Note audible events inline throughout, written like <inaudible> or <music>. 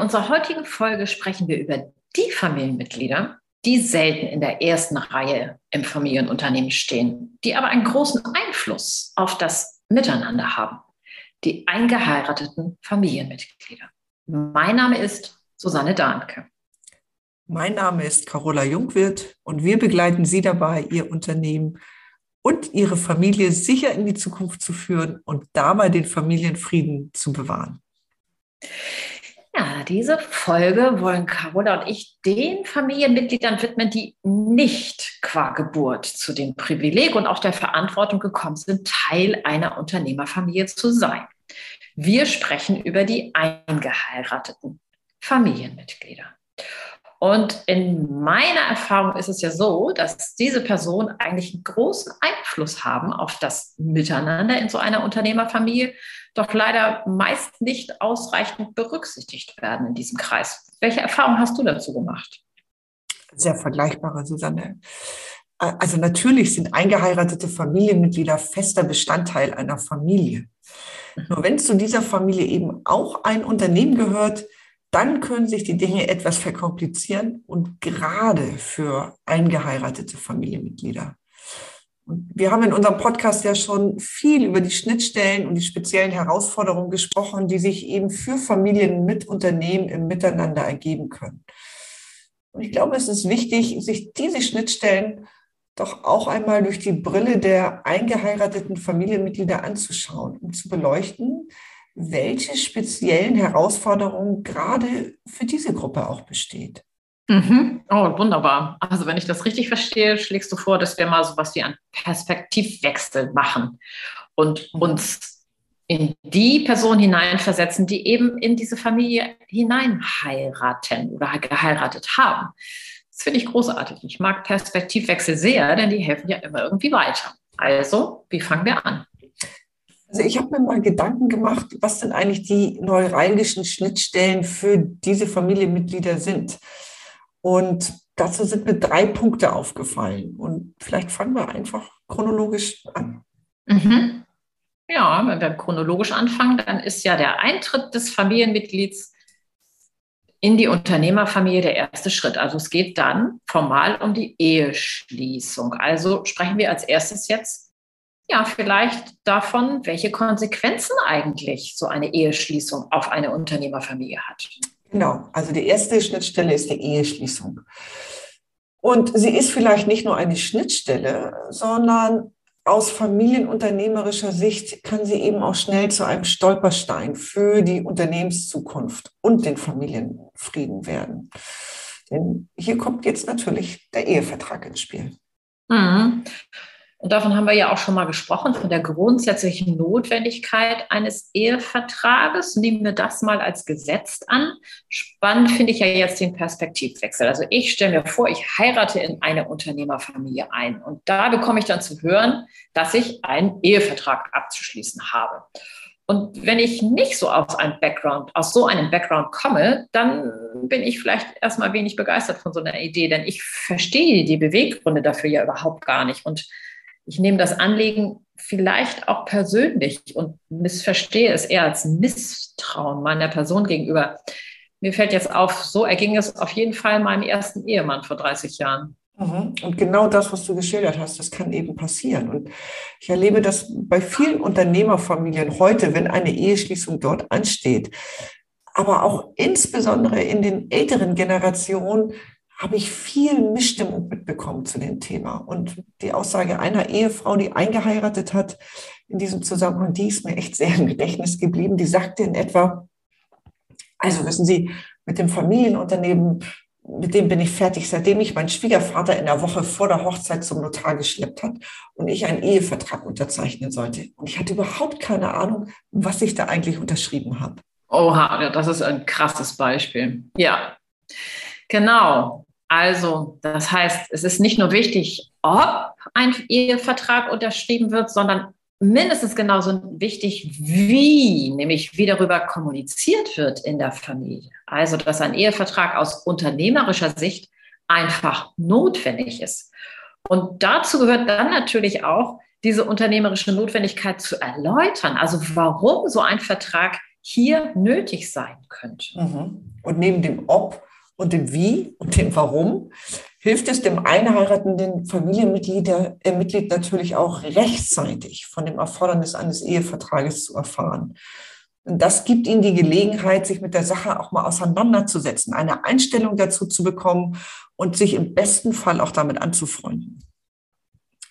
Unserer heutigen Folge sprechen wir über die Familienmitglieder, die selten in der ersten Reihe im Familienunternehmen stehen, die aber einen großen Einfluss auf das Miteinander haben. Die eingeheirateten Familienmitglieder. Mein Name ist Susanne Dahnke. Mein Name ist Carola Jungwirth und wir begleiten Sie dabei, Ihr Unternehmen und Ihre Familie sicher in die Zukunft zu führen und dabei den Familienfrieden zu bewahren. Ja, diese Folge wollen Carola und ich den Familienmitgliedern widmen, die nicht qua Geburt zu dem Privileg und auch der Verantwortung gekommen sind, Teil einer Unternehmerfamilie zu sein. Wir sprechen über die eingeheirateten Familienmitglieder. Und in meiner Erfahrung ist es ja so, dass diese Personen eigentlich einen großen Einfluss haben auf das Miteinander in so einer Unternehmerfamilie, doch leider meist nicht ausreichend berücksichtigt werden in diesem Kreis. Welche Erfahrung hast du dazu gemacht? Sehr vergleichbare, Susanne. Also natürlich sind eingeheiratete Familienmitglieder fester Bestandteil einer Familie. Mhm. Nur wenn zu dieser Familie eben auch ein Unternehmen gehört, dann können sich die Dinge etwas verkomplizieren und gerade für eingeheiratete Familienmitglieder. Wir haben in unserem Podcast ja schon viel über die Schnittstellen und die speziellen Herausforderungen gesprochen, die sich eben für Familien mit Unternehmen im Miteinander ergeben können. Und ich glaube, es ist wichtig, sich diese Schnittstellen doch auch einmal durch die Brille der eingeheirateten Familienmitglieder anzuschauen, um zu beleuchten, welche speziellen Herausforderungen gerade für diese Gruppe auch besteht. Mhm. Oh, wunderbar. Also wenn ich das richtig verstehe, schlägst du vor, dass wir mal so was wie einen Perspektivwechsel machen und mhm. uns in die Person hineinversetzen, die eben in diese Familie hineinheiraten oder geheiratet haben. Das finde ich großartig. Ich mag Perspektivwechsel sehr, denn die helfen ja immer irgendwie weiter. Also, wie fangen wir an? Also ich habe mir mal Gedanken gemacht, was denn eigentlich die neuralgischen Schnittstellen für diese Familienmitglieder sind. Und dazu sind mir drei Punkte aufgefallen. Und vielleicht fangen wir einfach chronologisch an. Mhm. Ja, wenn wir chronologisch anfangen, dann ist ja der Eintritt des Familienmitglieds in die Unternehmerfamilie der erste Schritt. Also es geht dann formal um die Eheschließung. Also sprechen wir als erstes jetzt ja vielleicht davon, welche Konsequenzen eigentlich so eine Eheschließung auf eine Unternehmerfamilie hat. Genau, also die erste Schnittstelle ist die Eheschließung. Und sie ist vielleicht nicht nur eine Schnittstelle, sondern aus familienunternehmerischer Sicht kann sie eben auch schnell zu einem Stolperstein für die Unternehmenszukunft und den Familienfrieden werden. Denn hier kommt jetzt natürlich der Ehevertrag ins Spiel. Mhm. Und davon haben wir ja auch schon mal gesprochen, von der grundsätzlichen Notwendigkeit eines Ehevertrages. Nehmen wir das mal als gesetzt an. Spannend finde ich ja jetzt den Perspektivwechsel. Also ich stelle mir vor, ich heirate in eine Unternehmerfamilie ein. Und da bekomme ich dann zu hören, dass ich einen Ehevertrag abzuschließen habe. Und wenn ich nicht so aus einem Background, aus so einem Background komme, dann bin ich vielleicht erstmal wenig begeistert von so einer Idee, denn ich verstehe die Beweggründe dafür ja überhaupt gar nicht. Und ich nehme das Anliegen vielleicht auch persönlich und missverstehe es eher als Misstrauen meiner Person gegenüber. Mir fällt jetzt auf, so erging es auf jeden Fall meinem ersten Ehemann vor 30 Jahren. Mhm. Und genau das, was du geschildert hast, das kann eben passieren. Und ich erlebe das bei vielen Unternehmerfamilien heute, wenn eine Eheschließung dort ansteht. Aber auch insbesondere in den älteren Generationen habe ich viel Missstimmung mitbekommen zu dem Thema. Und die Aussage einer Ehefrau, die eingeheiratet hat, in diesem Zusammenhang, die ist mir echt sehr im Gedächtnis geblieben. Die sagte in etwa, also wissen Sie, mit dem Familienunternehmen, mit dem bin ich fertig, seitdem ich meinen Schwiegervater in der Woche vor der Hochzeit zum Notar geschleppt hat und ich einen Ehevertrag unterzeichnen sollte. Und ich hatte überhaupt keine Ahnung, was ich da eigentlich unterschrieben habe. Oha, das ist ein krasses Beispiel. Ja, genau. Also, das heißt, es ist nicht nur wichtig, ob ein Ehevertrag unterschrieben wird, sondern mindestens genauso wichtig, wie, nämlich wie darüber kommuniziert wird in der Familie. Also, dass ein Ehevertrag aus unternehmerischer Sicht einfach notwendig ist. Und dazu gehört dann natürlich auch, diese unternehmerische Notwendigkeit zu erläutern. Also warum so ein Vertrag hier nötig sein könnte. Mhm. Und neben dem Ob und dem Wie und dem Warum hilft es dem einheiratenden Familienmitglied äh, natürlich auch rechtzeitig von dem Erfordernis eines Ehevertrages zu erfahren. Und das gibt ihnen die Gelegenheit, sich mit der Sache auch mal auseinanderzusetzen, eine Einstellung dazu zu bekommen und sich im besten Fall auch damit anzufreunden.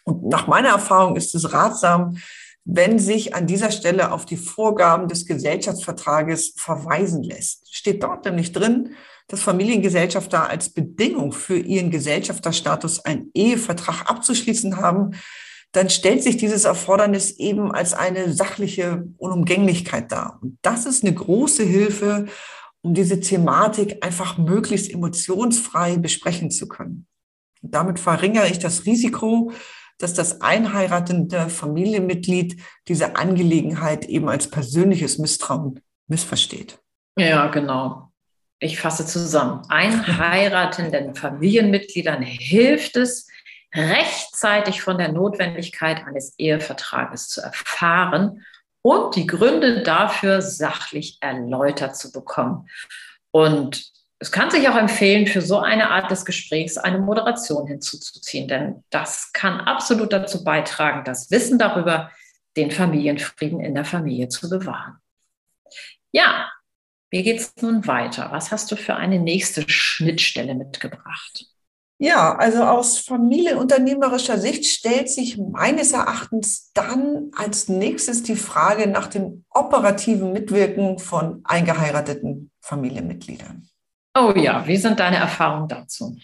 Und nach meiner Erfahrung ist es ratsam, wenn sich an dieser Stelle auf die Vorgaben des Gesellschaftsvertrages verweisen lässt. Steht dort nämlich drin, dass Familiengesellschafter als Bedingung für ihren Gesellschafterstatus einen Ehevertrag abzuschließen haben, dann stellt sich dieses Erfordernis eben als eine sachliche Unumgänglichkeit dar. Und das ist eine große Hilfe, um diese Thematik einfach möglichst emotionsfrei besprechen zu können. Und damit verringere ich das Risiko, dass das einheiratende Familienmitglied diese Angelegenheit eben als persönliches Misstrauen missversteht. Ja, genau. Ich fasse zusammen. Einheiratenden Familienmitgliedern hilft es, rechtzeitig von der Notwendigkeit eines Ehevertrages zu erfahren und die Gründe dafür sachlich erläutert zu bekommen. Und es kann sich auch empfehlen, für so eine Art des Gesprächs eine Moderation hinzuzuziehen, denn das kann absolut dazu beitragen, das Wissen darüber, den Familienfrieden in der Familie zu bewahren. Ja, wie geht es nun weiter? Was hast du für eine nächste Schnittstelle mitgebracht? Ja, also aus familienunternehmerischer Sicht stellt sich meines Erachtens dann als nächstes die Frage nach dem operativen Mitwirken von eingeheirateten Familienmitgliedern. Oh ja, wie sind deine Erfahrungen dazu?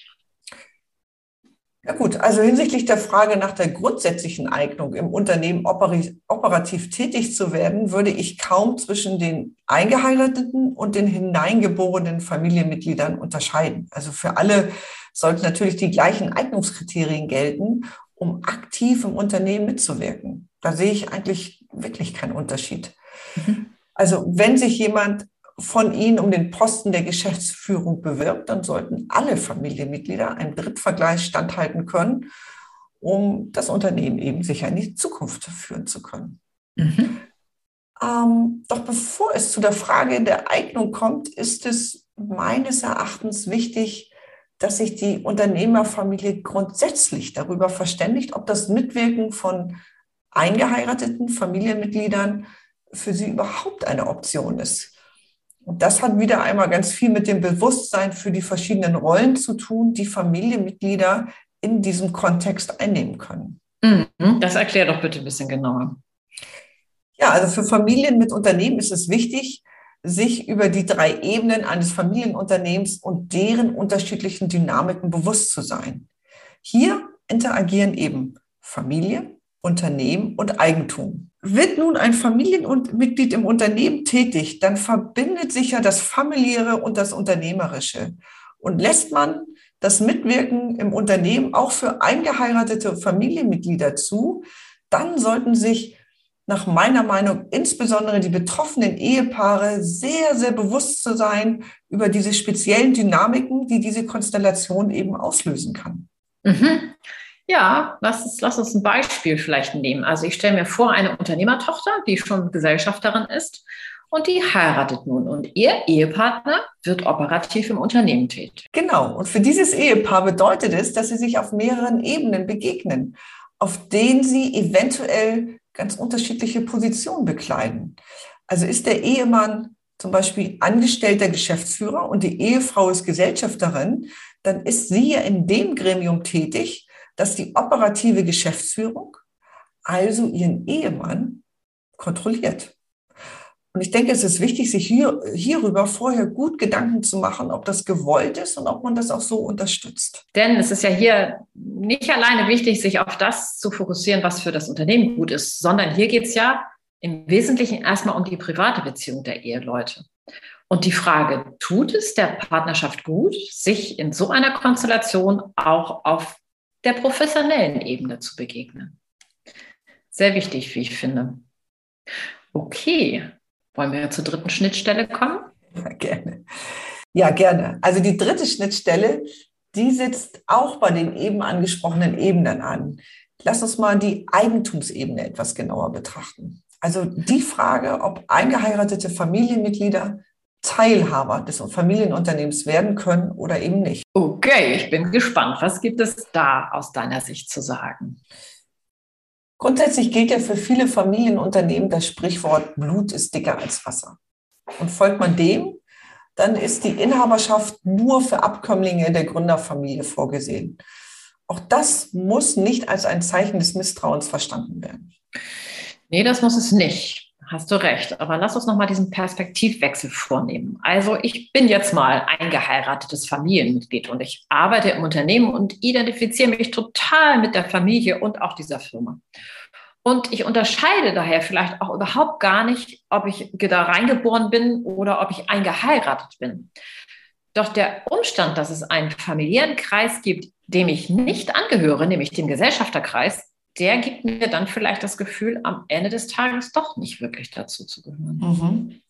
Ja gut, also hinsichtlich der Frage nach der grundsätzlichen Eignung im Unternehmen operativ tätig zu werden, würde ich kaum zwischen den eingeheirateten und den hineingeborenen Familienmitgliedern unterscheiden. Also für alle sollten natürlich die gleichen Eignungskriterien gelten, um aktiv im Unternehmen mitzuwirken. Da sehe ich eigentlich wirklich keinen Unterschied. Mhm. Also wenn sich jemand von Ihnen um den Posten der Geschäftsführung bewirbt, dann sollten alle Familienmitglieder einem Drittvergleich standhalten können, um das Unternehmen eben sicher in die Zukunft führen zu können. Mhm. Ähm, doch bevor es zu der Frage der Eignung kommt, ist es meines Erachtens wichtig, dass sich die Unternehmerfamilie grundsätzlich darüber verständigt, ob das Mitwirken von eingeheirateten Familienmitgliedern für sie überhaupt eine Option ist. Und das hat wieder einmal ganz viel mit dem Bewusstsein für die verschiedenen Rollen zu tun, die Familienmitglieder in diesem Kontext einnehmen können. Mhm. Das erklärt doch bitte ein bisschen genauer. Ja, also für Familien mit Unternehmen ist es wichtig, sich über die drei Ebenen eines Familienunternehmens und deren unterschiedlichen Dynamiken bewusst zu sein. Hier interagieren eben Familie, Unternehmen und Eigentum. Wird nun ein Familienmitglied im Unternehmen tätig, dann verbindet sich ja das familiäre und das unternehmerische. Und lässt man das Mitwirken im Unternehmen auch für eingeheiratete Familienmitglieder zu, dann sollten sich nach meiner Meinung insbesondere die betroffenen Ehepaare sehr, sehr bewusst zu sein über diese speziellen Dynamiken, die diese Konstellation eben auslösen kann. Mhm. Ja, lass uns, lass uns ein Beispiel vielleicht nehmen. Also ich stelle mir vor, eine Unternehmertochter, die schon Gesellschafterin ist und die heiratet nun und ihr Ehepartner wird operativ im Unternehmen tätig. Genau. Und für dieses Ehepaar bedeutet es, dass sie sich auf mehreren Ebenen begegnen, auf denen sie eventuell ganz unterschiedliche Positionen bekleiden. Also ist der Ehemann zum Beispiel angestellter Geschäftsführer und die Ehefrau ist Gesellschafterin, dann ist sie ja in dem Gremium tätig, dass die operative Geschäftsführung also ihren Ehemann kontrolliert. Und ich denke, es ist wichtig, sich hier, hierüber vorher gut Gedanken zu machen, ob das gewollt ist und ob man das auch so unterstützt. Denn es ist ja hier nicht alleine wichtig, sich auf das zu fokussieren, was für das Unternehmen gut ist, sondern hier geht es ja im Wesentlichen erstmal um die private Beziehung der Eheleute. Und die Frage, tut es der Partnerschaft gut, sich in so einer Konstellation auch auf der professionellen Ebene zu begegnen? Sehr wichtig, wie ich finde. Okay, wollen wir zur dritten Schnittstelle kommen? Ja, gerne. Ja, gerne. Also die dritte Schnittstelle, die sitzt auch bei den eben angesprochenen Ebenen an. Lass uns mal die Eigentumsebene etwas genauer betrachten. Also die Frage, ob eingeheiratete Familienmitglieder Teilhaber des Familienunternehmens werden können oder eben nicht. Okay, ich bin gespannt. Was gibt es da aus deiner Sicht zu sagen? Grundsätzlich gilt ja für viele Familienunternehmen das Sprichwort Blut ist dicker als Wasser. Und folgt man dem, dann ist die Inhaberschaft nur für Abkömmlinge der Gründerfamilie vorgesehen. Auch das muss nicht als ein Zeichen des Misstrauens verstanden werden. Nee, das muss es nicht. Hast du recht. Aber lass uns nochmal diesen Perspektivwechsel vornehmen. Also ich bin jetzt mal ein geheiratetes Familienmitglied und ich arbeite im Unternehmen und identifiziere mich total mit der Familie und auch dieser Firma. Und ich unterscheide daher vielleicht auch überhaupt gar nicht, ob ich da reingeboren bin oder ob ich eingeheiratet bin. Doch der Umstand, dass es einen familiären Kreis gibt, dem ich nicht angehöre, nämlich dem Gesellschafterkreis, der gibt mir dann vielleicht das Gefühl, am Ende des Tages doch nicht wirklich dazu zu gehören. Mhm.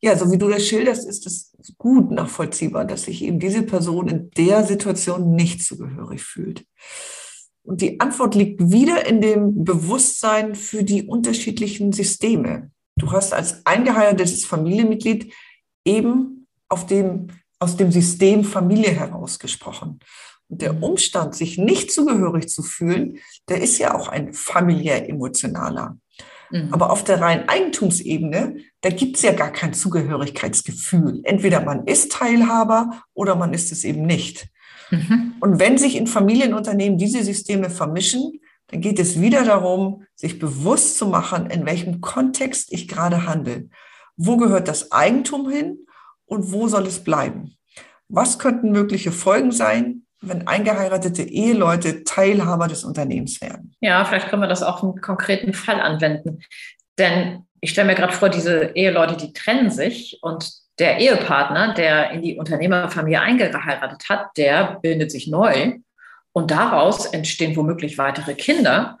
Ja, so wie du das schilderst, ist es gut nachvollziehbar, dass sich eben diese Person in der Situation nicht zugehörig fühlt. Und die Antwort liegt wieder in dem Bewusstsein für die unterschiedlichen Systeme. Du hast als eingeheiratetes Familienmitglied eben auf dem, aus dem System Familie herausgesprochen. Und der. Umstand, sich nicht zugehörig zu fühlen, der ist ja auch ein familiär emotionaler. Mhm. Aber auf der reinen Eigentumsebene, da gibt es ja gar kein Zugehörigkeitsgefühl. Entweder man ist Teilhaber oder man ist es eben nicht. Mhm. Und wenn sich in Familienunternehmen diese Systeme vermischen, dann geht es wieder darum, sich bewusst zu machen, in welchem Kontext ich gerade handle. Wo gehört das Eigentum hin und wo soll es bleiben? Was könnten mögliche Folgen sein, wenn eingeheiratete Eheleute Teilhaber des Unternehmens werden. Ja, vielleicht können wir das auch im konkreten Fall anwenden. Denn ich stelle mir gerade vor, diese Eheleute, die trennen sich und der Ehepartner, der in die Unternehmerfamilie eingeheiratet hat, der bildet sich neu und daraus entstehen womöglich weitere Kinder.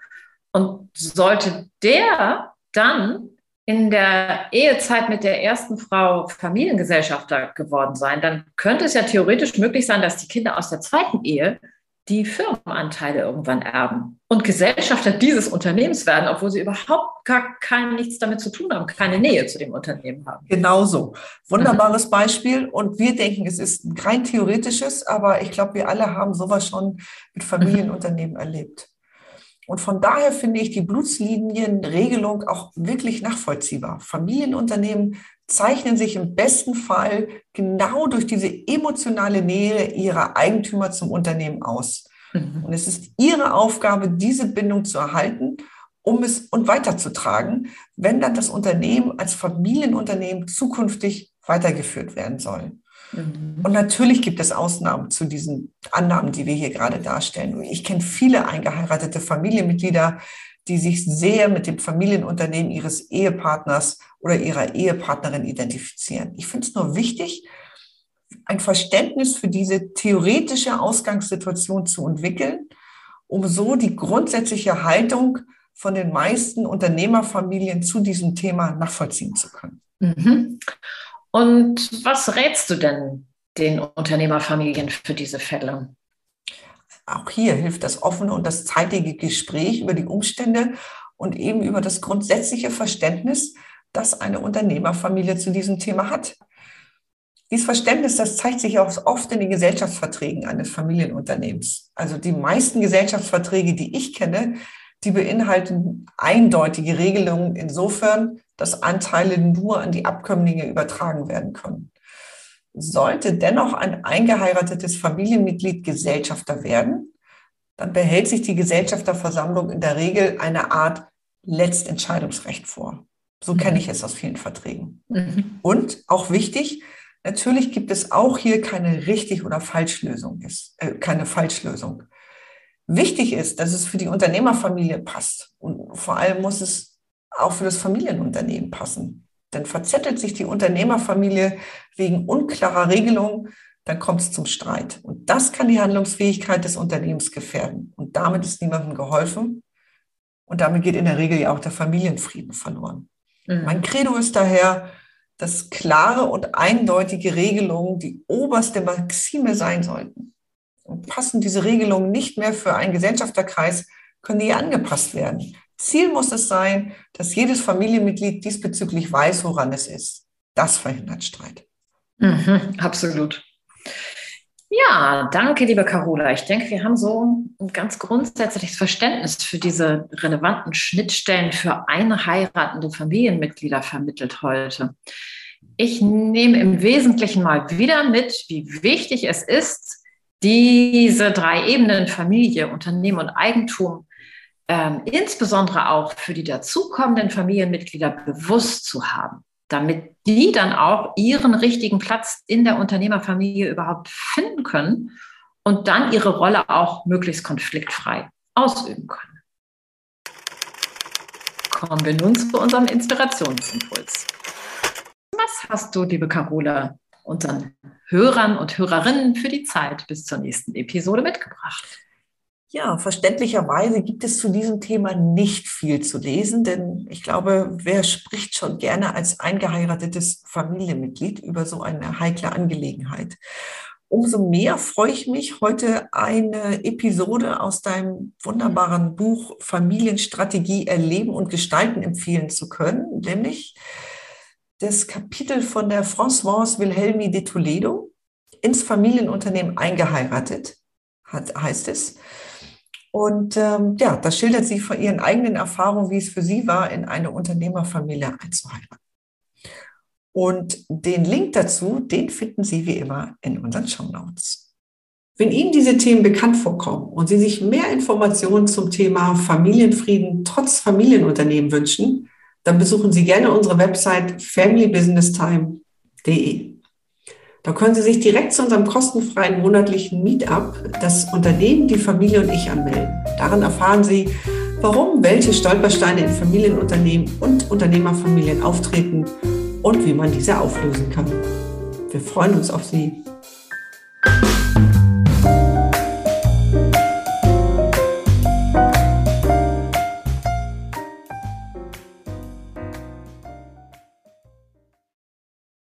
Und sollte der dann in der Ehezeit mit der ersten Frau Familiengesellschafter geworden sein, dann könnte es ja theoretisch möglich sein, dass die Kinder aus der zweiten Ehe die Firmenanteile irgendwann erben und Gesellschafter dieses Unternehmens werden, obwohl sie überhaupt gar kein nichts damit zu tun haben, keine Nähe zu dem Unternehmen haben. Genauso. Wunderbares mhm. <laughs> Beispiel. Und wir denken, es ist ein rein theoretisches, aber ich glaube, wir alle haben sowas schon mit <laughs> Familienunternehmen mhm. erlebt. Und von daher finde ich die Blutslinienregelung auch wirklich nachvollziehbar. Familienunternehmen zeichnen sich im besten Fall genau durch diese emotionale Nähe ihrer Eigentümer zum Unternehmen aus. Mhm. Und es ist ihre Aufgabe, diese Bindung zu erhalten, um es und weiterzutragen, wenn dann das Unternehmen als Familienunternehmen zukünftig weitergeführt werden soll. Mhm. Und natürlich gibt es Ausnahmen zu diesen Annahmen, die wir hier gerade darstellen. Ich kenne viele eingeheiratete Familienmitglieder, die sich sehr mit dem Familienunternehmen ihres Ehepartners oder ihrer Ehepartnerin identifizieren. Ich finde es nur wichtig, ein Verständnis für diese theoretische Ausgangssituation zu entwickeln, um so die grundsätzliche Haltung von den meisten Unternehmerfamilien zu diesem Thema nachvollziehen zu können. Mhm. Und was rätst du denn den Unternehmerfamilien für diese Fälle? Auch hier hilft das offene und das zeitige Gespräch über die Umstände und eben über das grundsätzliche Verständnis, das eine Unternehmerfamilie zu diesem Thema hat. Dieses Verständnis, das zeigt sich auch oft in den Gesellschaftsverträgen eines Familienunternehmens. Also die meisten Gesellschaftsverträge, die ich kenne, die beinhalten eindeutige Regelungen insofern, dass Anteile nur an die Abkömmlinge übertragen werden können. Sollte dennoch ein eingeheiratetes Familienmitglied Gesellschafter werden, dann behält sich die Gesellschafterversammlung in der Regel eine Art Letztentscheidungsrecht vor. So mhm. kenne ich es aus vielen Verträgen. Mhm. Und auch wichtig, natürlich gibt es auch hier keine richtig oder Falschlösung ist, äh, keine Falschlösung. Wichtig ist, dass es für die Unternehmerfamilie passt und vor allem muss es auch für das Familienunternehmen passen. Dann verzettelt sich die Unternehmerfamilie wegen unklarer Regelungen, dann kommt es zum Streit. Und das kann die Handlungsfähigkeit des Unternehmens gefährden. Und damit ist niemandem geholfen. Und damit geht in der Regel ja auch der Familienfrieden verloren. Mhm. Mein Credo ist daher, dass klare und eindeutige Regelungen die oberste Maxime sein sollten. Und passen diese Regelungen nicht mehr für einen Gesellschafterkreis, können die angepasst werden. Ziel muss es sein, dass jedes Familienmitglied diesbezüglich weiß, woran es ist. Das verhindert Streit. Mhm, absolut. Ja, danke, liebe Carola. Ich denke, wir haben so ein ganz grundsätzliches Verständnis für diese relevanten Schnittstellen für einheiratende Familienmitglieder vermittelt heute. Ich nehme im Wesentlichen mal wieder mit, wie wichtig es ist, diese drei Ebenen Familie, Unternehmen und Eigentum ähm, insbesondere auch für die dazukommenden Familienmitglieder bewusst zu haben, damit die dann auch ihren richtigen Platz in der Unternehmerfamilie überhaupt finden können und dann ihre Rolle auch möglichst konfliktfrei ausüben können. Kommen wir nun zu unserem Inspirationsimpuls. Was hast du, liebe Carola, unseren Hörern und Hörerinnen für die Zeit bis zur nächsten Episode mitgebracht? Ja, verständlicherweise gibt es zu diesem Thema nicht viel zu lesen, denn ich glaube, wer spricht schon gerne als eingeheiratetes Familienmitglied über so eine heikle Angelegenheit? Umso mehr freue ich mich, heute eine Episode aus deinem wunderbaren Buch Familienstrategie erleben und gestalten empfehlen zu können, nämlich das Kapitel von der Françoise Wilhelmi de Toledo ins Familienunternehmen eingeheiratet, hat, heißt es. Und ähm, ja, das schildert sie von ihren eigenen Erfahrungen, wie es für sie war, in eine Unternehmerfamilie einzuheiraten. Und den Link dazu, den finden Sie wie immer in unseren Show Notes. Wenn Ihnen diese Themen bekannt vorkommen und Sie sich mehr Informationen zum Thema Familienfrieden trotz Familienunternehmen wünschen, dann besuchen Sie gerne unsere Website familybusinesstime.de. Da können Sie sich direkt zu unserem kostenfreien monatlichen Meetup, das Unternehmen, die Familie und ich anmelden. Darin erfahren Sie, warum welche Stolpersteine in Familienunternehmen und Unternehmerfamilien auftreten und wie man diese auflösen kann. Wir freuen uns auf Sie.